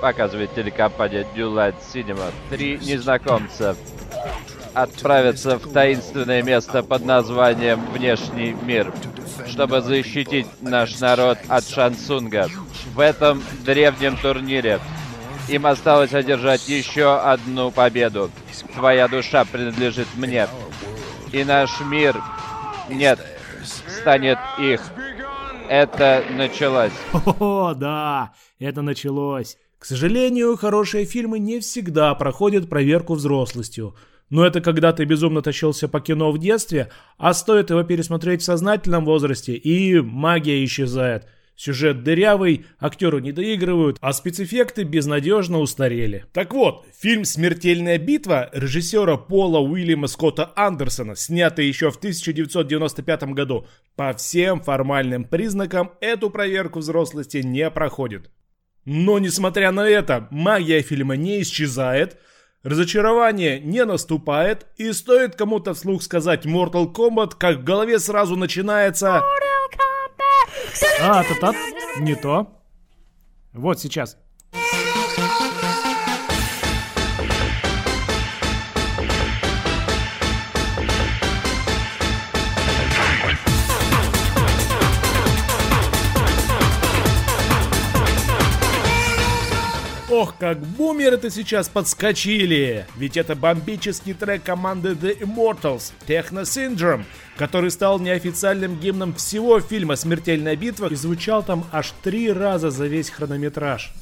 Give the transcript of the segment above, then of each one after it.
показывает телекомпания New Line Cinema, три незнакомца отправятся в таинственное место под названием Внешний мир, чтобы защитить наш народ от Шансунга. В этом древнем турнире им осталось одержать еще одну победу. Твоя душа принадлежит мне. И наш мир, нет, станет их. Это началось. О, да, это началось. К сожалению, хорошие фильмы не всегда проходят проверку взрослостью. Но это когда ты безумно тащился по кино в детстве, а стоит его пересмотреть в сознательном возрасте, и магия исчезает. Сюжет дырявый, актеры не доигрывают, а спецэффекты безнадежно устарели. Так вот, фильм «Смертельная битва» режиссера Пола Уильяма Скотта Андерсона, снятый еще в 1995 году, по всем формальным признакам эту проверку взрослости не проходит. Но несмотря на это, магия фильма не исчезает, разочарование не наступает, и стоит кому-то вслух сказать Mortal Kombat, как в голове сразу начинается... А, та-та, не то. Вот сейчас. Ох, как бумеры-то сейчас подскочили! Ведь это бомбический трек команды The Immortals Techno Syndrome, который стал неофициальным гимном всего фильма «Смертельная битва» и звучал там аж три раза за весь хронометраж.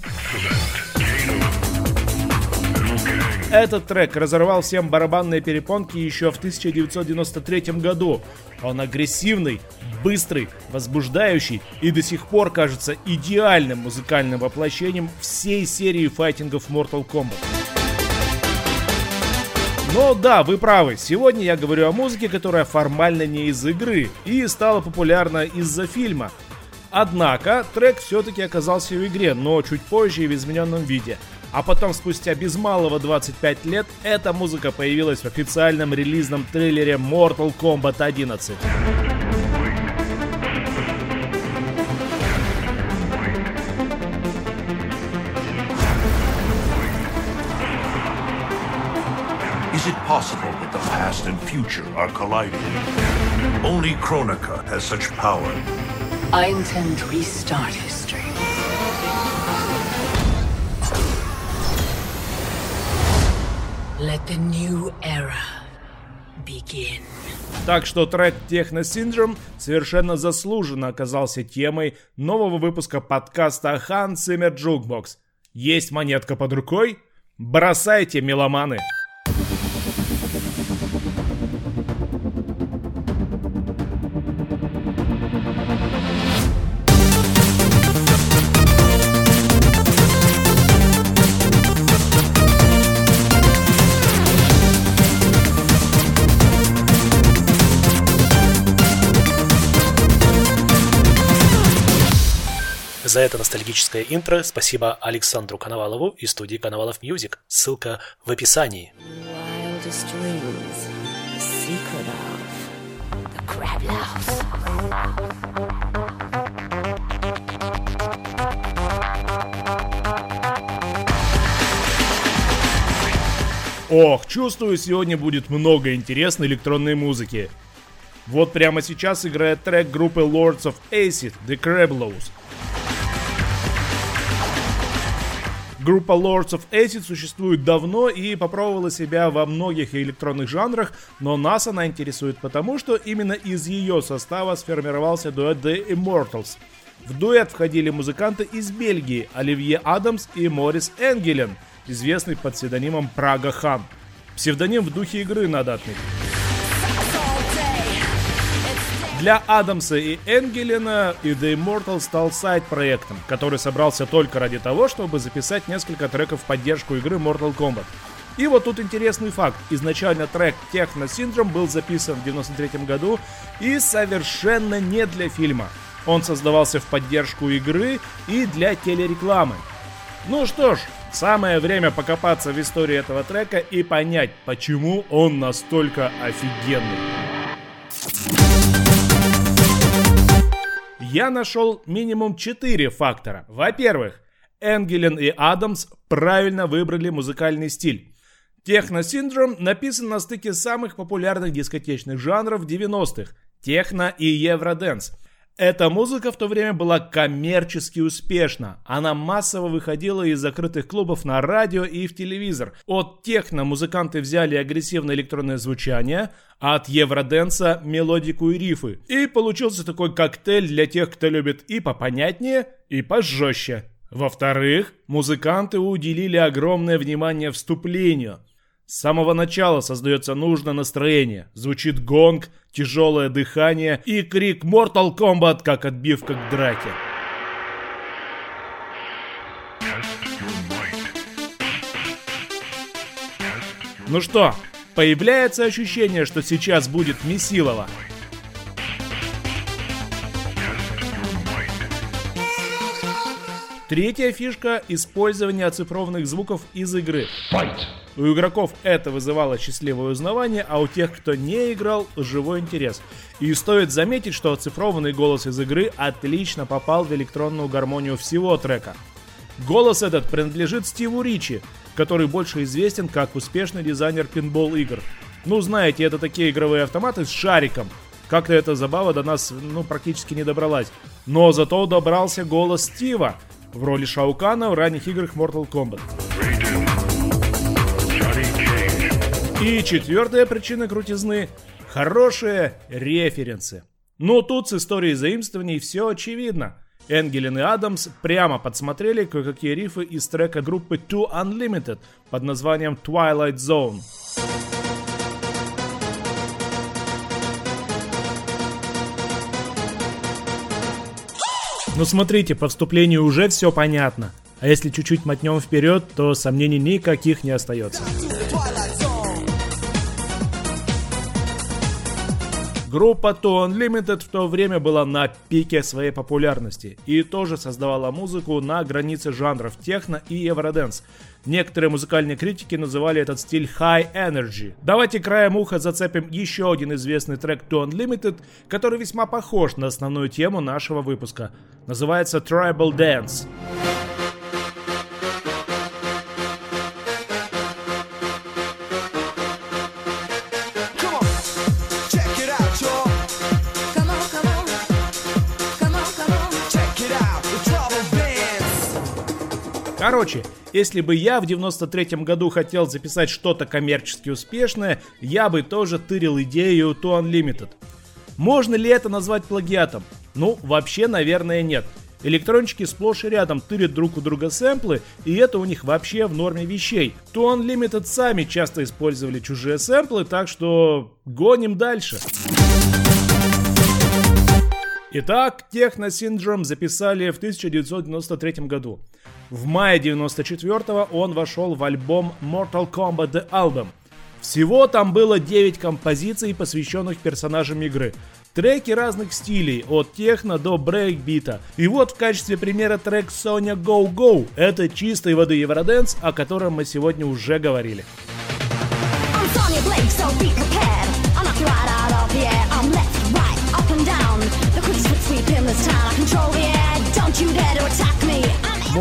Этот трек разорвал всем барабанные перепонки еще в 1993 году. Он агрессивный, быстрый, возбуждающий и до сих пор кажется идеальным музыкальным воплощением всей серии файтингов Mortal Kombat. Но да, вы правы, сегодня я говорю о музыке, которая формально не из игры и стала популярна из-за фильма. Однако трек все-таки оказался в игре, но чуть позже и в измененном виде – а потом, спустя без малого 25 лет, эта музыка появилась в официальном релизном трейлере Mortal Kombat 11. It possible that the past and future are colliding? Only Kronika has such power. I intend to restart history. Let the new era begin. Так что трек Techno Syndrome совершенно заслуженно оказался темой нового выпуска подкаста Hans Zimmer Jukebox. Есть монетка под рукой? Бросайте, меломаны! За это ностальгическое интро спасибо Александру Коновалову и студии Коновалов Music. Ссылка в описании. Ох, чувствую, сегодня будет много интересной электронной музыки. Вот прямо сейчас играет трек группы Lords of Acid, The Crablows. Группа Lords of Acid существует давно и попробовала себя во многих электронных жанрах, но нас она интересует потому, что именно из ее состава сформировался дуэт The Immortals. В дуэт входили музыканты из Бельгии Оливье Адамс и Морис Энгелен, известный под псевдонимом Прага Хан. Псевдоним в духе игры надо отметить. Для Адамса и Энгелена и The Immortal стал сайт-проектом, который собрался только ради того, чтобы записать несколько треков в поддержку игры Mortal Kombat. И вот тут интересный факт. Изначально трек Techno Syndrome был записан в 93 году и совершенно не для фильма. Он создавался в поддержку игры и для телерекламы. Ну что ж, самое время покопаться в истории этого трека и понять, почему он настолько офигенный я нашел минимум 4 фактора. Во-первых, Энгелен и Адамс правильно выбрали музыкальный стиль. Техно-синдром написан на стыке самых популярных дискотечных жанров 90-х – техно и евроденс – эта музыка в то время была коммерчески успешна. Она массово выходила из закрытых клубов на радио и в телевизор. От техно музыканты взяли агрессивное электронное звучание, а от евроденса мелодику и рифы. И получился такой коктейль для тех, кто любит и попонятнее, и пожестче. Во-вторых, музыканты уделили огромное внимание вступлению – с самого начала создается нужное настроение. Звучит гонг, тяжелое дыхание и крик Mortal Kombat как отбивка к драке. Ну что, появляется ощущение, что сейчас будет Месилова. Третья фишка – использование оцифрованных звуков из игры. Fight. У игроков это вызывало счастливое узнавание, а у тех, кто не играл, живой интерес. И стоит заметить, что оцифрованный голос из игры отлично попал в электронную гармонию всего трека. Голос этот принадлежит Стиву Ричи, который больше известен как успешный дизайнер пинбол игр. Ну, знаете, это такие игровые автоматы с шариком. Как-то эта забава до нас, ну, практически не добралась. Но зато добрался голос Стива в роли Шаукана в ранних играх Mortal Kombat. И четвертая причина крутизны – хорошие референсы. Но тут с историей заимствований все очевидно. Энгелин и Адамс прямо подсмотрели кое-какие рифы из трека группы Two Unlimited под названием Twilight Zone. Ну смотрите, по вступлению уже все понятно. А если чуть-чуть мотнем вперед, то сомнений никаких не остается. Группа To Unlimited в то время была на пике своей популярности и тоже создавала музыку на границе жанров техно и евроденс. Некоторые музыкальные критики называли этот стиль High Energy. Давайте краем уха зацепим еще один известный трек To Unlimited, который весьма похож на основную тему нашего выпуска. Называется Tribal Dance. Короче, если бы я в 93-м году хотел записать что-то коммерчески успешное, я бы тоже тырил идею To Unlimited. Можно ли это назвать плагиатом? Ну, вообще, наверное, нет. Электрончики сплошь и рядом тырят друг у друга сэмплы, и это у них вообще в норме вещей. To Unlimited сами часто использовали чужие сэмплы, так что гоним дальше. Итак, Techno Syndrome записали в 1993 году. В мае 94 он вошел в альбом Mortal Kombat The Album. Всего там было 9 композиций, посвященных персонажам игры. Треки разных стилей, от техно до брейкбита. И вот в качестве примера трек Sonya Go Go. Это чистой воды Евроденс, о котором мы сегодня уже говорили.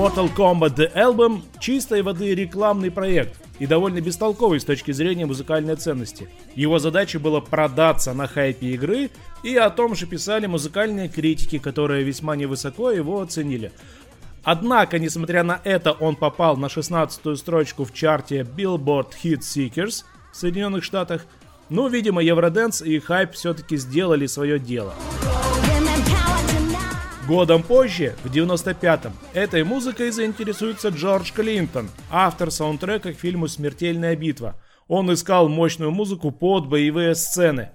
Mortal Kombat The Album – чистой воды рекламный проект и довольно бестолковый с точки зрения музыкальной ценности. Его задача была продаться на хайпе игры, и о том же писали музыкальные критики, которые весьма невысоко его оценили. Однако, несмотря на это, он попал на 16-ю строчку в чарте Billboard Hit Seekers в Соединенных Штатах. Ну, видимо, Евроденс и хайп все-таки сделали свое дело. Годом позже, в 95-м, этой музыкой заинтересуется Джордж Клинтон, автор саундтрека к фильму «Смертельная битва». Он искал мощную музыку под боевые сцены.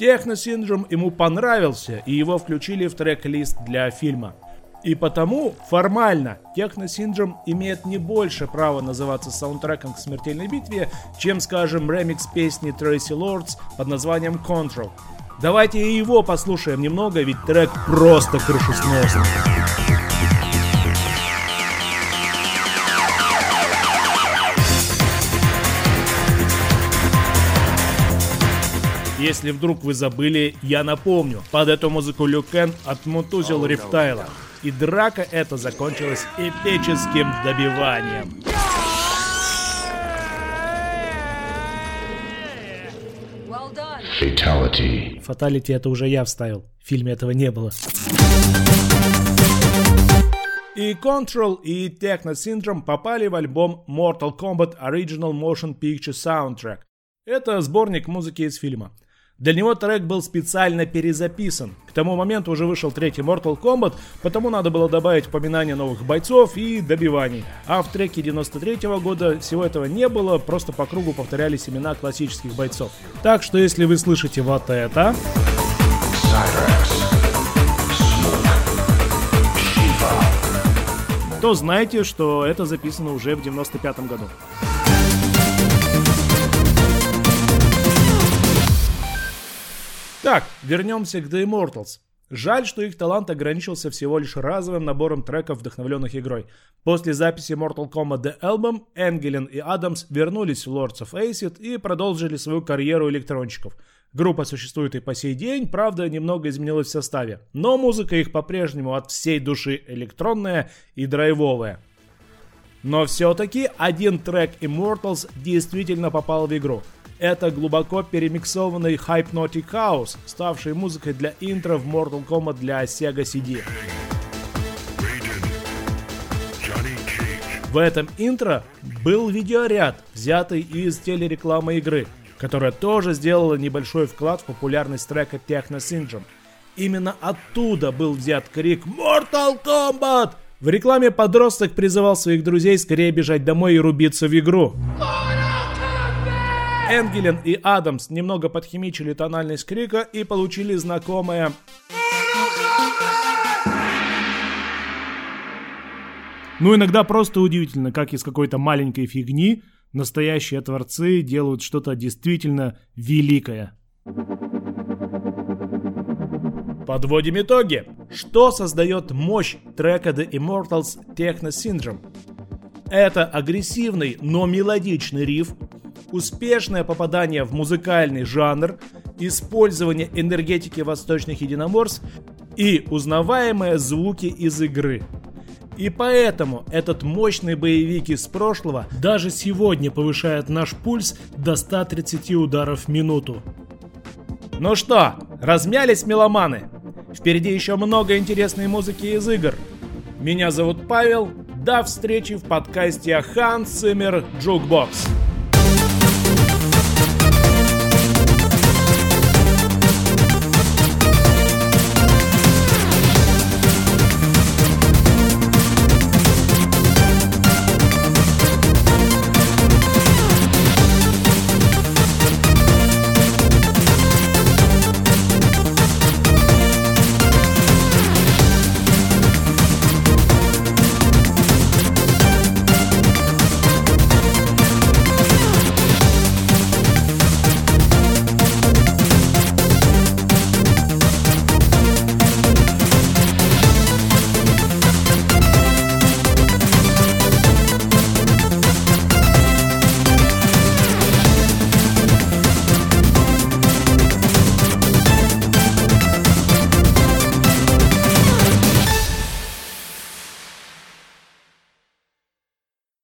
Техно-синдром ему понравился, и его включили в трек-лист для фильма. И потому, формально, Техно-синдром имеет не больше права называться саундтреком к смертельной битве, чем, скажем, ремикс песни Tracy Lords под названием Control. Давайте и его послушаем немного, ведь трек просто крышесносный. Если вдруг вы забыли, я напомню. Под эту музыку Люкен отмутузил Рептайла. И драка эта закончилась эпическим добиванием. Fatality. Фаталити это уже я вставил. В фильме этого не было. И Control, и Techno Syndrome попали в альбом Mortal Kombat Original Motion Picture Soundtrack. Это сборник музыки из фильма. Для него трек был специально перезаписан. К тому моменту уже вышел третий Mortal Kombat, потому надо было добавить упоминание новых бойцов и добиваний. А в треке 93 года всего этого не было, просто по кругу повторялись имена классических бойцов. Так что если вы слышите вот это... то знайте, что это записано уже в 95 году. Так, вернемся к The Immortals. Жаль, что их талант ограничился всего лишь разовым набором треков, вдохновленных игрой. После записи Mortal Kombat The Album, Энгелен и Адамс вернулись в Lords of Acid и продолжили свою карьеру электронщиков. Группа существует и по сей день, правда, немного изменилась в составе. Но музыка их по-прежнему от всей души электронная и драйвовая. Но все-таки один трек Immortals действительно попал в игру – это глубоко перемиксованный Hypnotic House, ставший музыкой для интро в Mortal Kombat для Sega CD. В этом интро был видеоряд, взятый из телерекламы игры, которая тоже сделала небольшой вклад в популярность трека Techno Syndrome. Именно оттуда был взят крик «Mortal Kombat!». В рекламе подросток призывал своих друзей скорее бежать домой и рубиться в игру. Энгелен и Адамс немного подхимичили тональность крика и получили знакомое Ну, иногда просто удивительно, как из какой-то маленькой фигни настоящие творцы делают что-то действительно великое. Подводим итоги. Что создает мощь трека The Immortals Techno Syndrome? Это агрессивный, но мелодичный риф, успешное попадание в музыкальный жанр, использование энергетики восточных единоморств и узнаваемые звуки из игры. И поэтому этот мощный боевик из прошлого даже сегодня повышает наш пульс до 130 ударов в минуту. Ну что, размялись меломаны? Впереди еще много интересной музыки из игр. Меня зовут Павел. До встречи в подкасте Hans Zimmer Jukebox.